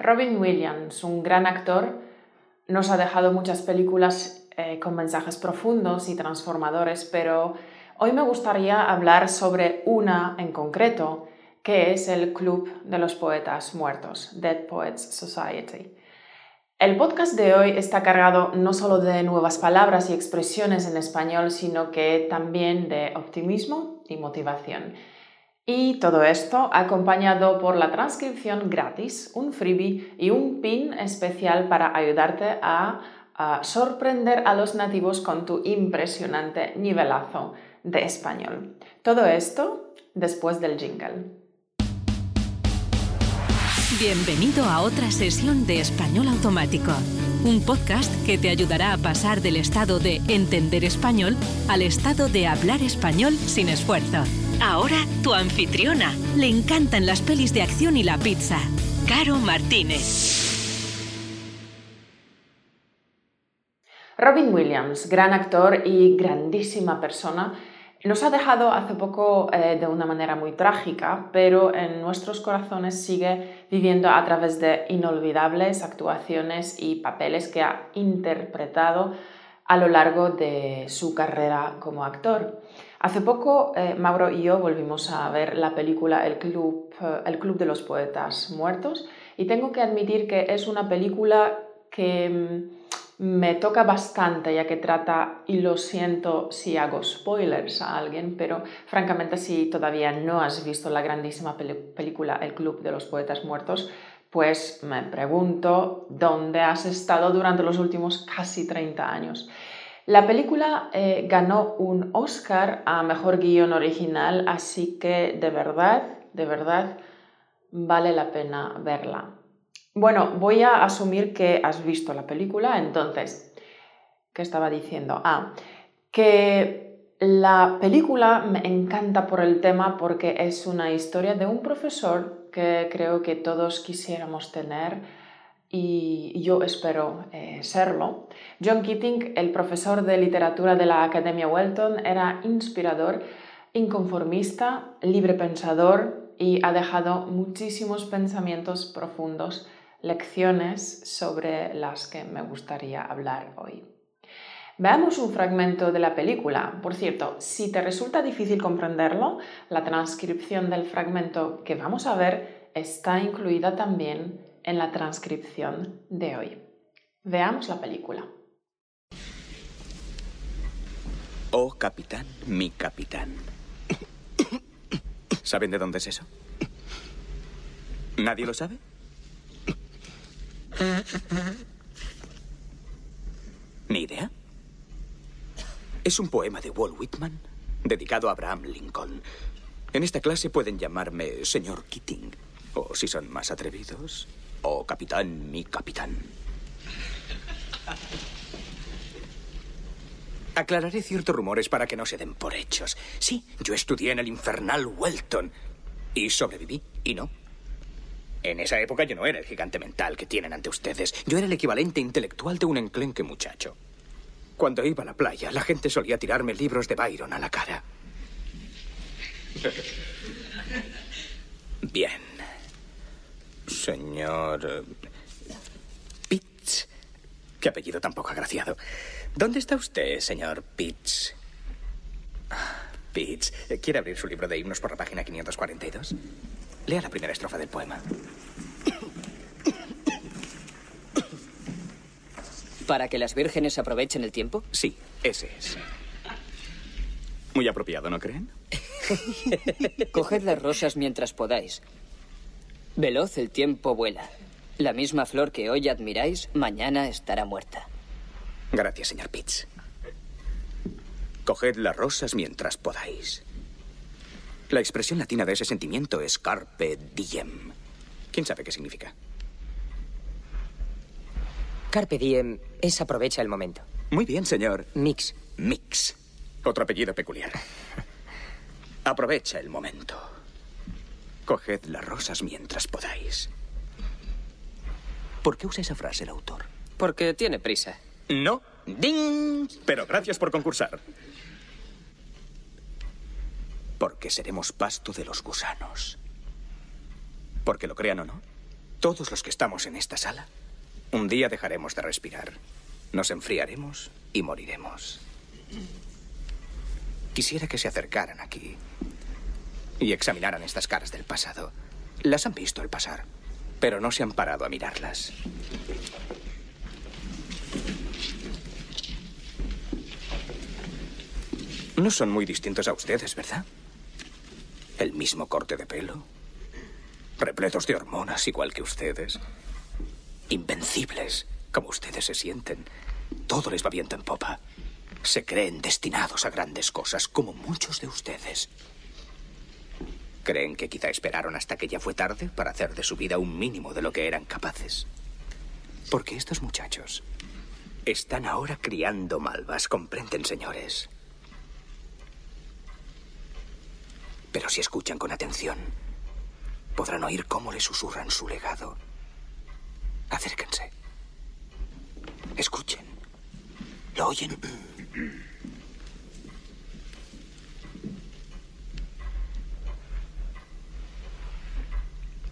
Robin Williams, un gran actor, nos ha dejado muchas películas eh, con mensajes profundos y transformadores, pero hoy me gustaría hablar sobre una en concreto, que es el Club de los Poetas Muertos, Dead Poets Society. El podcast de hoy está cargado no solo de nuevas palabras y expresiones en español, sino que también de optimismo y motivación. Y todo esto acompañado por la transcripción gratis, un freebie y un pin especial para ayudarte a, sorprender a los nativos con tu impresionante nivelazo de español. Todo esto después del jingle. Bienvenido a otra sesión de Español Automático, un podcast que te ayudará a pasar del estado de entender español al estado de hablar español sin esfuerzo. Ahora tu anfitriona. Le encantan las pelis de acción y la pizza. Caro Martínez. Robin Williams, gran actor y grandísima persona, nos ha dejado hace poco eh, de una manera muy trágica, pero en nuestros corazones sigue viviendo a través de inolvidables actuaciones y papeles que ha interpretado a lo largo de su carrera como actor. Hace poco eh, Mauro y yo volvimos a ver la película El Club, eh, El Club de los Poetas Muertos y tengo que admitir que es una película que mm, me toca bastante ya que trata, y lo siento si hago spoilers a alguien, pero francamente si todavía no has visto la grandísima película El Club de los Poetas Muertos, pues me pregunto dónde has estado durante los últimos casi 30 años. La película eh, ganó un Oscar a Mejor Guión Original, así que de verdad, de verdad, vale la pena verla. Bueno, voy a asumir que has visto la película, entonces, ¿qué estaba diciendo? Ah, que la película me encanta por el tema porque es una historia de un profesor que creo que todos quisiéramos tener y yo espero eh, serlo. John Keating, el profesor de literatura de la Academia Welton, era inspirador, inconformista, libre pensador y ha dejado muchísimos pensamientos profundos lecciones sobre las que me gustaría hablar hoy. Veamos un fragmento de la película. Por cierto, si te resulta difícil comprenderlo, la transcripción del fragmento que vamos a ver está incluida también en la transcripción de hoy. Veamos la película. Oh, capitán, mi capitán. ¿Saben de dónde es eso? ¿Nadie lo sabe? ¿Ni idea? Es un poema de Walt Whitman dedicado a Abraham Lincoln. En esta clase pueden llamarme señor Keating, o si son más atrevidos, o capitán, mi capitán. Aclararé ciertos rumores para que no se den por hechos. Sí, yo estudié en el infernal Welton y sobreviví, y no. En esa época yo no era el gigante mental que tienen ante ustedes. Yo era el equivalente intelectual de un enclenque muchacho. Cuando iba a la playa, la gente solía tirarme libros de Byron a la cara. Bien. Señor... Eh, Pitts. Qué apellido tan poco agraciado. ¿Dónde está usted, señor Pitts? Pitts, ¿quiere abrir su libro de himnos por la página 542? Lea la primera estrofa del poema. ¿Para que las vírgenes aprovechen el tiempo? Sí, ese es. Muy apropiado, ¿no creen? Coged las rosas mientras podáis. Veloz el tiempo vuela. La misma flor que hoy admiráis, mañana estará muerta. Gracias, señor Pitts. Coged las rosas mientras podáis. La expresión latina de ese sentimiento es carpe diem. ¿Quién sabe qué significa? Carpe diem es aprovecha el momento. Muy bien, señor. Mix. Mix. Otro apellido peculiar. Aprovecha el momento. Coged las rosas mientras podáis. ¿Por qué usa esa frase el autor? Porque tiene prisa. No. ¡Ding! Pero gracias por concursar. Porque seremos pasto de los gusanos. Porque lo crean o no, Todos los que estamos en esta sala, un día dejaremos de respirar. Nos enfriaremos y moriremos. Quisiera que se acercaran aquí y examinaran estas caras del pasado. Las han visto al pasar, pero no se han parado a mirarlas. No son muy distintos a ustedes, ¿verdad? El mismo corte de pelo, repletos de hormonas igual que ustedes, invencibles como ustedes se sienten. Todo les va viento en popa. Se creen destinados a grandes cosas, como muchos de ustedes. Creen que quizá esperaron hasta que ya fue tarde para hacer de su vida un mínimo de lo que eran capaces. Porque estos muchachos están ahora criando malvas, comprenden, señores. Pero si escuchan con atención, podrán oír cómo le susurran su legado. Acérquense. Escuchen. ¿Lo oyen?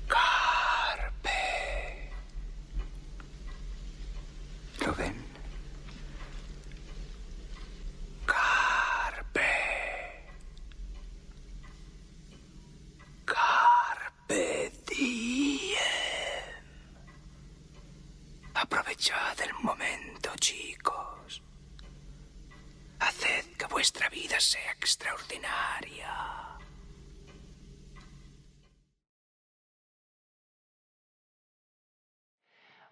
Carpe. ¿Lo ven? Carpe. Carpe diem. Aprovechad el momento, chicos. Haced que vuestra vida sea extraordinaria.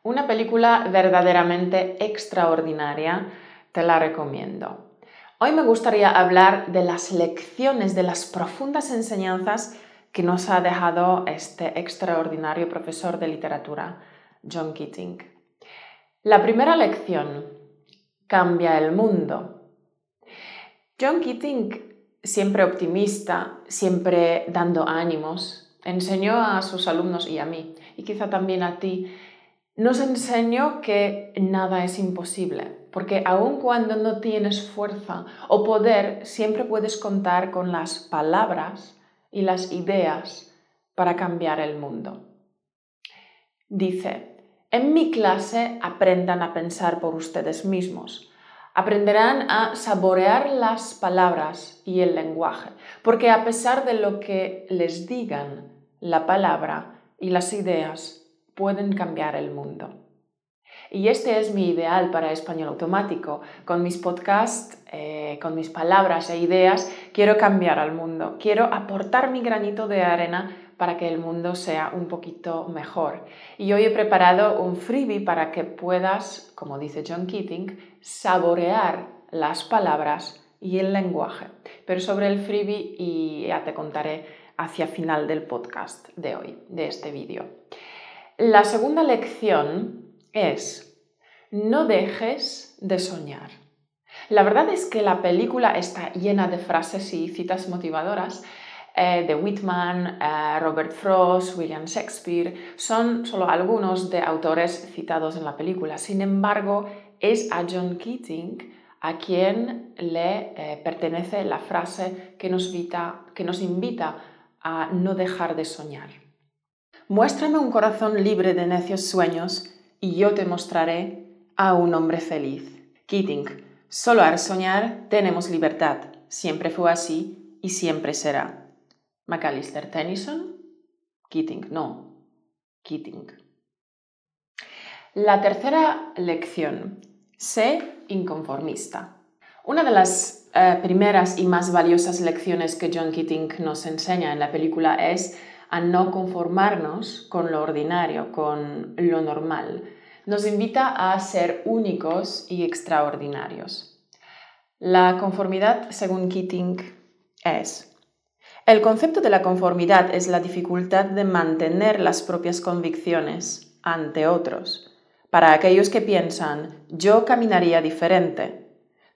Una película verdaderamente extraordinaria, te la recomiendo. Hoy me gustaría hablar de las lecciones, de las profundas enseñanzas que nos ha dejado este extraordinario profesor de literatura, John Keating. La primera lección, cambia el mundo. John Keating, siempre optimista, siempre dando ánimos, enseñó a sus alumnos y a mí, y quizá también a ti, nos enseñó que nada es imposible, porque aun cuando no tienes fuerza o poder, siempre puedes contar con las palabras y las ideas para cambiar el mundo. Dice, en mi clase aprendan a pensar por ustedes mismos. Aprenderán a saborear las palabras y el lenguaje, porque a pesar de lo que les digan, la palabra y las ideas pueden cambiar el mundo. Y este es mi ideal para español automático. Con mis podcasts, eh, con mis palabras e ideas, quiero cambiar al mundo. Quiero aportar mi granito de arena para que el mundo sea un poquito mejor. Y hoy he preparado un freebie para que puedas, como dice John Keating, saborear las palabras y el lenguaje. Pero sobre el freebie ya te contaré hacia final del podcast de hoy, de este vídeo. La segunda lección es, no dejes de soñar. La verdad es que la película está llena de frases y citas motivadoras eh, de Whitman, eh, Robert Frost, William Shakespeare. Son solo algunos de autores citados en la película. Sin embargo, es a John Keating a quien le eh, pertenece la frase que nos, que nos invita a no dejar de soñar. Muéstrame un corazón libre de necios sueños y yo te mostraré a un hombre feliz. Keating, solo al soñar tenemos libertad. Siempre fue así y siempre será. Macalister Tennyson, Keating, no, Keating. La tercera lección, sé inconformista. Una de las eh, primeras y más valiosas lecciones que John Keating nos enseña en la película es a no conformarnos con lo ordinario, con lo normal. Nos invita a ser únicos y extraordinarios. La conformidad, según Keating, es el concepto de la conformidad es la dificultad de mantener las propias convicciones ante otros. Para aquellos que piensan, yo caminaría diferente.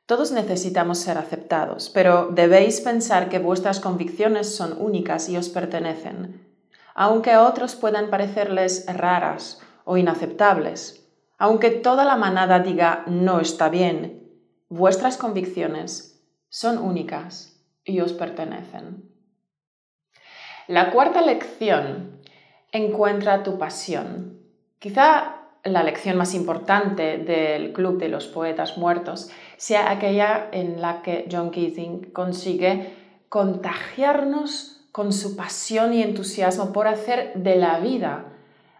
Todos necesitamos ser aceptados, pero debéis pensar que vuestras convicciones son únicas y os pertenecen aunque a otros puedan parecerles raras o inaceptables, aunque toda la manada diga no está bien, vuestras convicciones son únicas y os pertenecen. La cuarta lección, Encuentra tu pasión. Quizá la lección más importante del Club de los Poetas Muertos sea aquella en la que John Keating consigue contagiarnos con su pasión y entusiasmo por hacer de la vida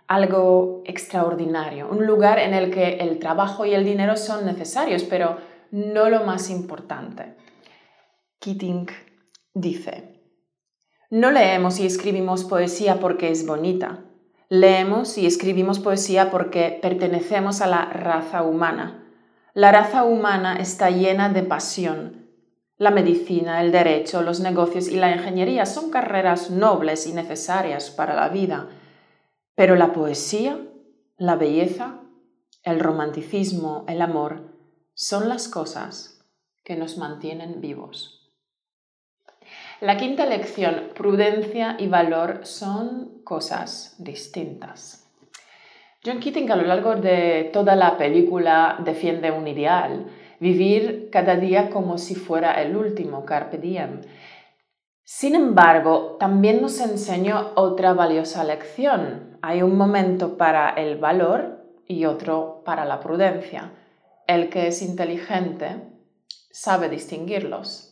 algo extraordinario, un lugar en el que el trabajo y el dinero son necesarios, pero no lo más importante. Keating dice, no leemos y escribimos poesía porque es bonita, Leemos y escribimos poesía porque pertenecemos a la raza humana. La raza humana está llena de pasión. La medicina, el derecho, los negocios y la ingeniería son carreras nobles y necesarias para la vida. Pero la poesía, la belleza, el romanticismo, el amor, son las cosas que nos mantienen vivos. La quinta lección, prudencia y valor son cosas distintas. John Keating a lo largo de toda la película defiende un ideal, vivir cada día como si fuera el último, carpe diem. Sin embargo, también nos enseñó otra valiosa lección. Hay un momento para el valor y otro para la prudencia. El que es inteligente sabe distinguirlos.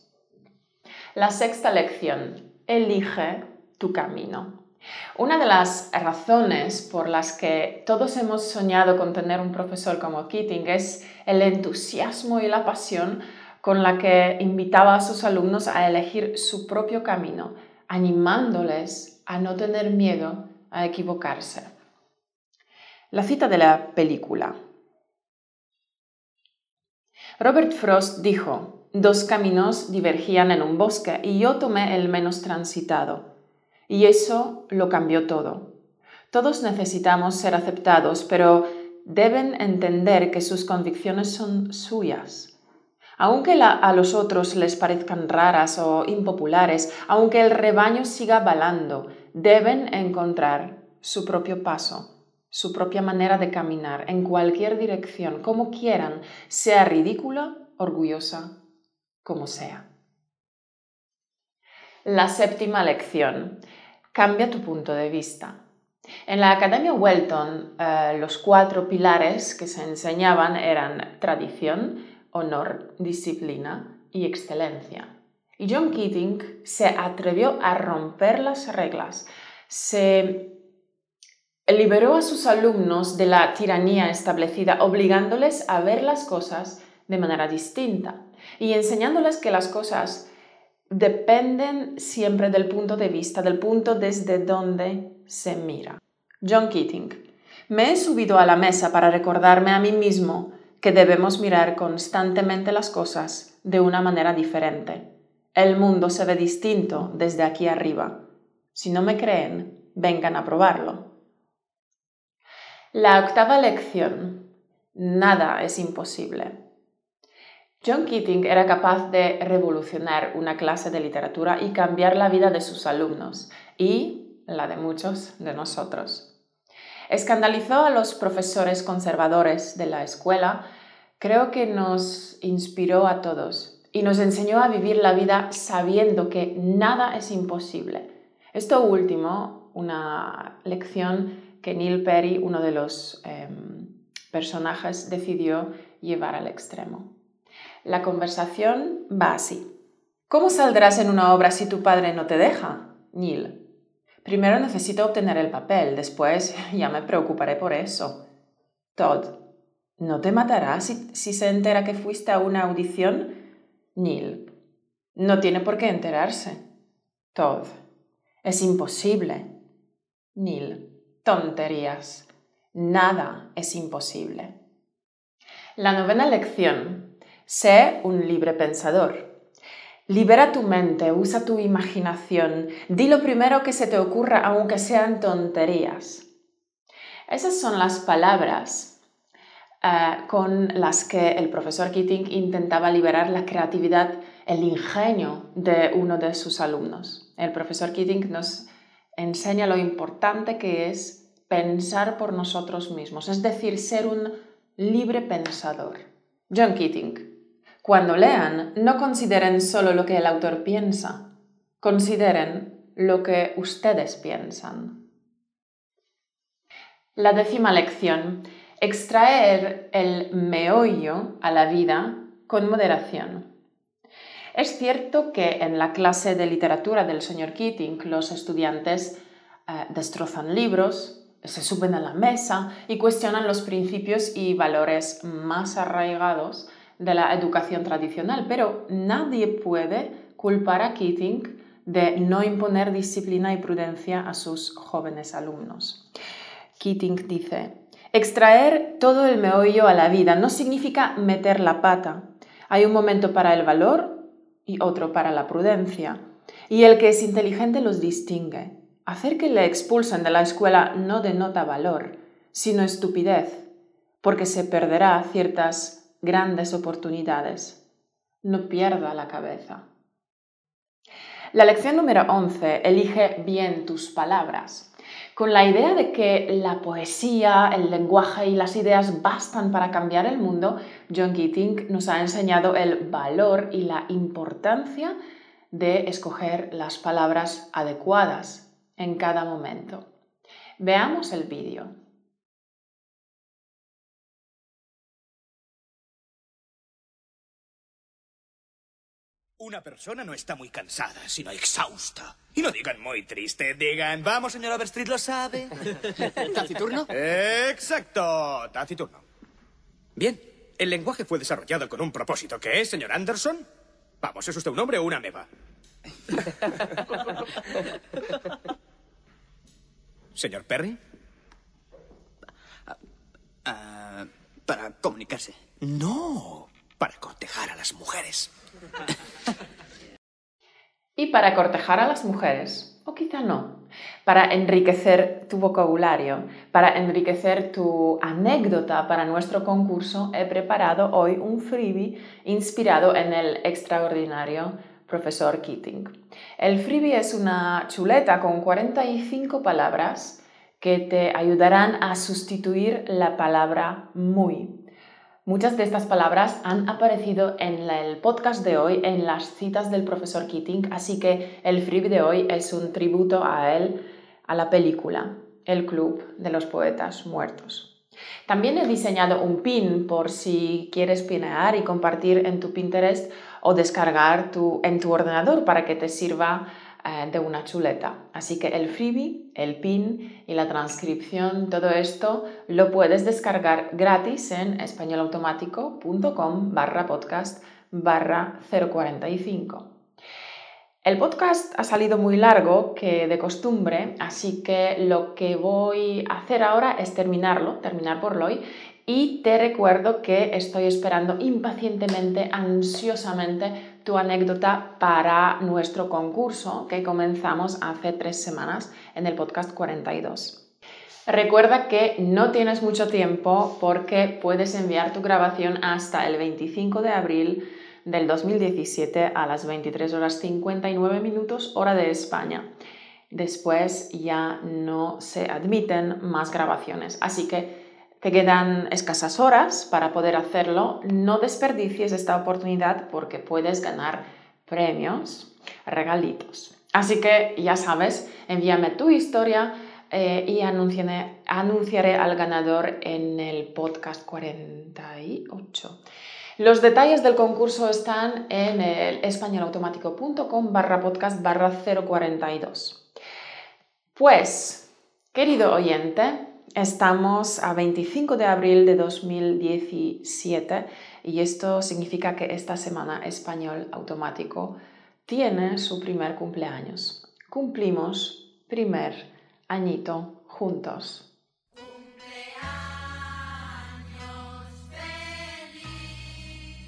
La sexta lección, elige tu camino. Una de las razones por las que todos hemos soñado con tener un profesor como Keating es el entusiasmo y la pasión con la que invitaba a sus alumnos a elegir su propio camino, animándoles a no tener miedo a equivocarse. La cita de la película. Robert Frost dijo, dos caminos divergían en un bosque y yo tomé el menos transitado. Y eso lo cambió todo. Todos necesitamos ser aceptados, pero deben entender que sus convicciones son suyas. Aunque a los otros les parezcan raras o impopulares, aunque el rebaño siga balando, deben encontrar su propio paso, su propia manera de caminar en cualquier dirección, como quieran, sea ridícula, orgullosa como sea. La séptima lección. Cambia tu punto de vista. En la Academia Welton, eh, los cuatro pilares que se enseñaban eran tradición, honor, disciplina y excelencia. Y John Keating se atrevió a romper las reglas, se liberó a sus alumnos de la tiranía establecida, obligándoles a ver las cosas de manera distinta y enseñándoles que las cosas dependen siempre del punto de vista, del punto desde donde se mira. John Keating. Me he subido a la mesa para recordarme a mí mismo que debemos mirar constantemente las cosas de una manera diferente. El mundo se ve distinto desde aquí arriba. Si no me creen, vengan a probarlo. La octava lección. Nada es imposible. John Keating era capaz de revolucionar una clase de literatura y cambiar la vida de sus alumnos y la de muchos de nosotros. Escandalizó a los profesores conservadores de la escuela, creo que nos inspiró a todos y nos enseñó a vivir la vida sabiendo que nada es imposible. Esto último, una lección que Neil Perry, uno de los em, personajes, decidió llevar al extremo. La conversación va así. ¿Cómo saldrás en una obra si tu padre no te deja? Neil. Primero necesito obtener el papel, después ya me preocuparé por eso. Todd. ¿No te matará si, si se entera que fuiste a una audición? Neil. No tiene por qué enterarse. Todd. Es imposible. Neil. Tonterías. Nada es imposible. La novena lección Sé un libre pensador. Libera tu mente, usa tu imaginación, di lo primero que se te ocurra aunque sean tonterías. Esas son las palabras eh, con las que el profesor Keating intentaba liberar la creatividad, el ingenio de uno de sus alumnos. El profesor Keating nos enseña lo importante que es pensar por nosotros mismos, es decir, ser un libre pensador. John Keating, cuando lean, no consideren solo lo que el autor piensa, consideren lo que ustedes piensan. La décima lección. Extraer el meollo a la vida con moderación. Es cierto que en la clase de literatura del señor Keating los estudiantes eh, destrozan libros, se suben a la mesa y cuestionan los principios y valores más arraigados de la educación tradicional, pero nadie puede culpar a Keating de no imponer disciplina y prudencia a sus jóvenes alumnos. Keating dice, extraer todo el meollo a la vida no significa meter la pata. Hay un momento para el valor y otro para la prudencia. Y el que es inteligente los distingue. Hacer que le expulsen de la escuela no denota valor, sino estupidez, porque se perderá ciertas grandes oportunidades. No pierda la cabeza. La lección número 11. Elige bien tus palabras. Con la idea de que la poesía, el lenguaje y las ideas bastan para cambiar el mundo, John Keating nos ha enseñado el valor y la importancia de escoger las palabras adecuadas en cada momento. Veamos el vídeo. Una persona no está muy cansada, sino exhausta. Y no digan muy triste, digan, vamos, señor Overstreet, lo sabe. ¿Taciturno? Exacto, taciturno. Bien, el lenguaje fue desarrollado con un propósito. ¿Qué es, señor Anderson? Vamos, ¿es usted un hombre o una meba? señor Perry. Ah, para comunicarse. No, para cortejar a las mujeres. Y para cortejar a las mujeres, o quizá no, para enriquecer tu vocabulario, para enriquecer tu anécdota para nuestro concurso, he preparado hoy un freebie inspirado en el extraordinario profesor Keating. El freebie es una chuleta con 45 palabras que te ayudarán a sustituir la palabra muy Muchas de estas palabras han aparecido en el podcast de hoy, en las citas del profesor Keating, así que el freebie de hoy es un tributo a él, a la película, El Club de los Poetas Muertos. También he diseñado un pin por si quieres pinear y compartir en tu Pinterest o descargar en tu ordenador para que te sirva eh, de una chuleta. Así que el freebie, el pin y la transcripción, todo esto lo puedes descargar gratis en españolautomático.com barra podcast barra 045. El podcast ha salido muy largo que de costumbre, así que lo que voy a hacer ahora es terminarlo, terminar por hoy, y te recuerdo que estoy esperando impacientemente, ansiosamente tu anécdota para nuestro concurso que comenzamos hace tres semanas en el podcast 42. Recuerda que no tienes mucho tiempo porque puedes enviar tu grabación hasta el 25 de abril del 2017 a las 23 horas 59 minutos hora de España. Después ya no se admiten más grabaciones, así que te quedan escasas horas para poder hacerlo. No desperdicies esta oportunidad porque puedes ganar premios, regalitos. Así que ya sabes, envíame tu historia eh, y anunciaré, al ganador en el podcast 48. Los detalles del concurso están en el españolautomático.com barra podcast barra 042. Pues, querido oyente, Estamos a 25 de abril de 2017 y esto significa que esta semana Español Automático tiene su primer cumpleaños. Cumplimos primer añito juntos.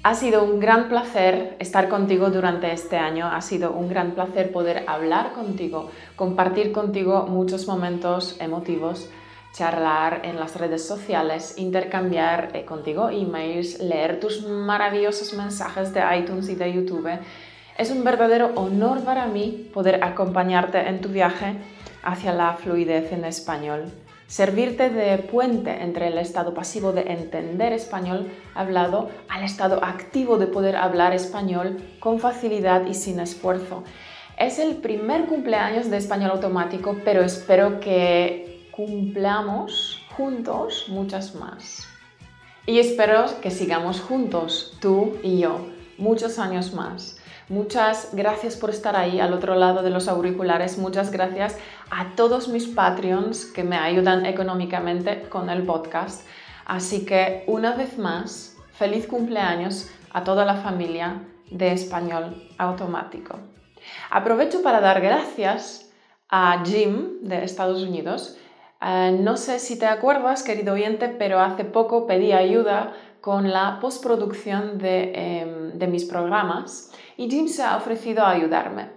Ha sido un gran placer estar contigo durante este año, ha sido un gran placer poder hablar contigo, compartir contigo muchos momentos emotivos charlar en las redes sociales, intercambiar eh, contigo emails, leer tus maravillosos mensajes de iTunes y de YouTube. Es un verdadero honor para mí poder acompañarte en tu viaje hacia la fluidez en español, servirte de puente entre el estado pasivo de entender español hablado al estado activo de poder hablar español con facilidad y sin esfuerzo. Es el primer cumpleaños de español automático, pero espero que cumplamos juntos muchas más. Y espero que sigamos juntos, tú y yo, muchos años más. Muchas gracias por estar ahí al otro lado de los auriculares. Muchas gracias a todos mis Patreons que me ayudan económicamente con el podcast. Así que una vez más, feliz cumpleaños a toda la familia de Español Automático. Aprovecho para dar gracias a Jim de Estados Unidos. Eh, no sé si te acuerdas, querido oyente, pero hace poco pedí ayuda con la postproducción de, em, de mis programas y Jim se ha ofrecido a ayudarme.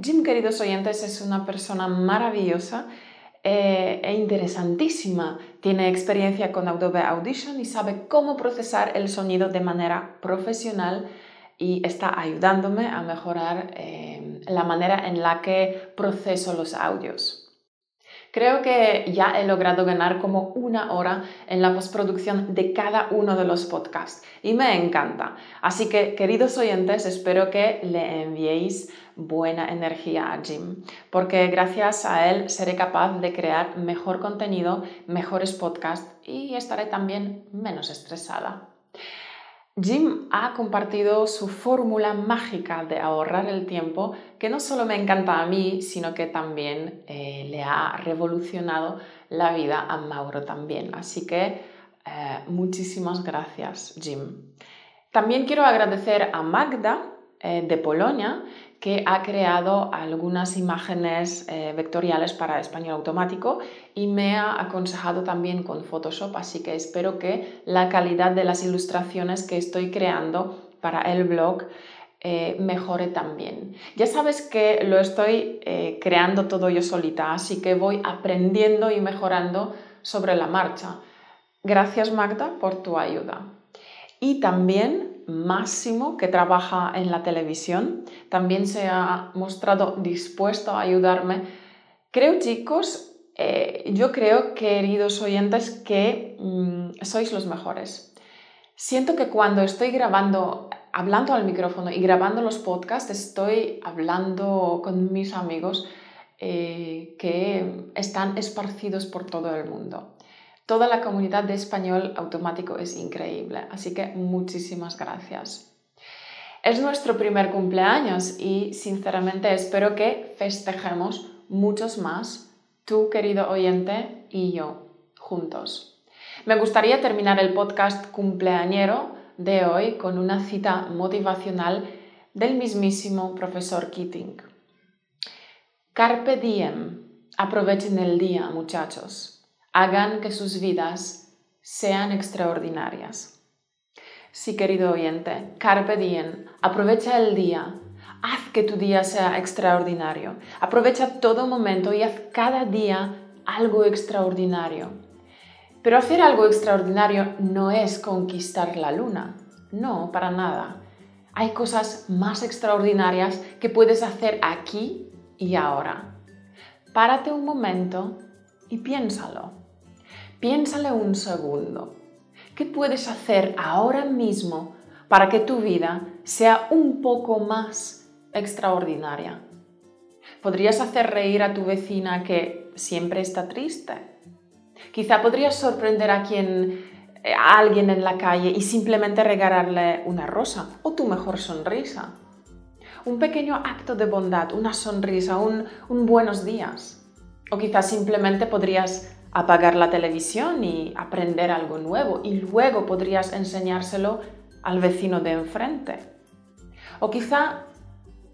Jim, queridos oyentes, es una persona maravillosa eh, e interesantísima. Tiene experiencia con Adobe Audition y sabe cómo procesar el sonido de manera profesional y está ayudándome a mejorar em, la manera en la que proceso los audios. Creo que ya he logrado ganar como una hora en la postproducción de cada uno de los podcasts y me encanta. Así que, queridos oyentes, espero que le enviéis buena energía a Jim, porque gracias a él seré capaz de crear mejor contenido, mejores podcasts y estaré también menos estresada. Jim ha compartido su fórmula mágica de ahorrar el tiempo, que no solo me encanta a mí, sino que también eh, le ha revolucionado la vida a Mauro también. Así que eh, muchísimas gracias, Jim. También quiero agradecer a Magda eh, de Polonia, que ha creado algunas imágenes eh, vectoriales para español automático y me ha aconsejado también con Photoshop, así que espero que la calidad de las ilustraciones que estoy creando para el blog eh, mejore también. Ya sabes que lo estoy eh, creando todo yo solita, así que voy aprendiendo y mejorando sobre la marcha. Gracias Magda por tu ayuda. Y también Máximo, que trabaja en la televisión, también se ha mostrado dispuesto a ayudarme. Creo, chicos, eh, yo creo, queridos oyentes, que mm, sois los mejores. Siento que cuando estoy grabando, hablando al micrófono y grabando los podcasts, estoy hablando con mis amigos eh, que están esparcidos por todo el mundo. Toda la comunidad de español automático es increíble, así que muchísimas gracias. Es nuestro primer cumpleaños y sinceramente espero que festejemos muchos más, tú querido oyente y yo, juntos. Me gustaría terminar el podcast cumpleañero de hoy con una cita motivacional del mismísimo profesor Keating. Carpe diem, aprovechen el día, muchachos hagan que sus vidas sean extraordinarias. Sí, querido oyente, carpe diem, aprovecha el día, haz que tu día sea extraordinario, aprovecha todo momento y haz cada día algo extraordinario. Pero hacer algo extraordinario no es conquistar la luna, no, para nada. Hay cosas más extraordinarias que puedes hacer aquí y ahora. Párate un momento y piénsalo. Piénsale un segundo. ¿Qué puedes hacer ahora mismo para que tu vida sea un poco más extraordinaria? ¿Podrías hacer reír a tu vecina que siempre está triste? Quizá podrías sorprender a quien a alguien en la calle y simplemente regalarle una rosa o tu mejor sonrisa. Un pequeño acto de bondad, una sonrisa, un, un buenos días. O quizás simplemente podrías apagar la televisión y aprender algo nuevo y luego podrías enseñárselo al vecino de enfrente. O quizá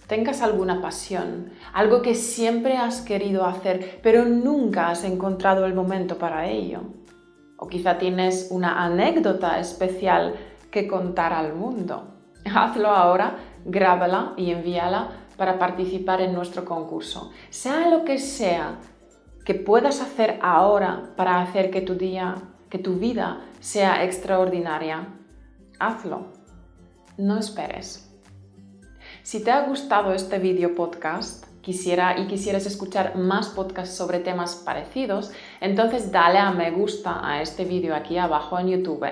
tengas alguna pasión, algo que siempre has querido hacer, pero nunca has encontrado el momento para ello. O quizá tienes una anécdota especial que contar al mundo. Hazlo ahora, grábala y envíala para participar en nuestro concurso. Sea lo que sea que puedas hacer ahora para hacer que tu día, que tu vida sea extraordinaria, hazlo. No esperes. Si te ha gustado este video podcast, quisiera y quisieras escuchar más podcasts sobre temas parecidos, entonces dale a me gusta a este vídeo aquí abajo en YouTube.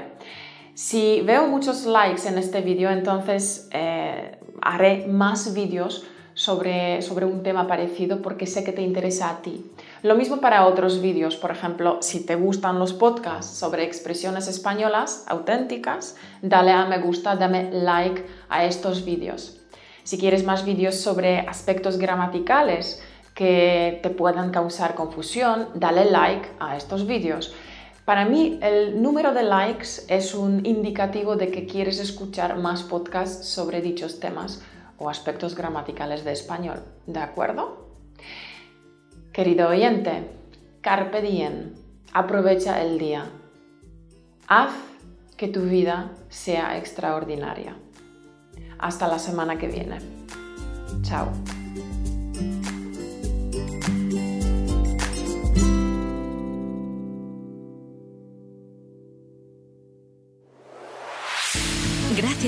Si veo muchos likes en este vídeo, entonces eh, haré más vídeos sobre, sobre un tema parecido porque sé que te interesa a ti. Lo mismo para otros vídeos, por ejemplo, si te gustan los podcasts sobre expresiones españolas auténticas, dale a me gusta, dame like a estos vídeos. Si quieres más vídeos sobre aspectos gramaticales que te puedan causar confusión, dale like a estos vídeos. Para mí, el número de likes es un indicativo de que quieres escuchar más podcasts sobre dichos temas o aspectos gramaticales de español. ¿De acuerdo? Querido oyente, carpe diem, aprovecha el día. Haz que tu vida sea extraordinaria. Hasta la semana que viene. Chao.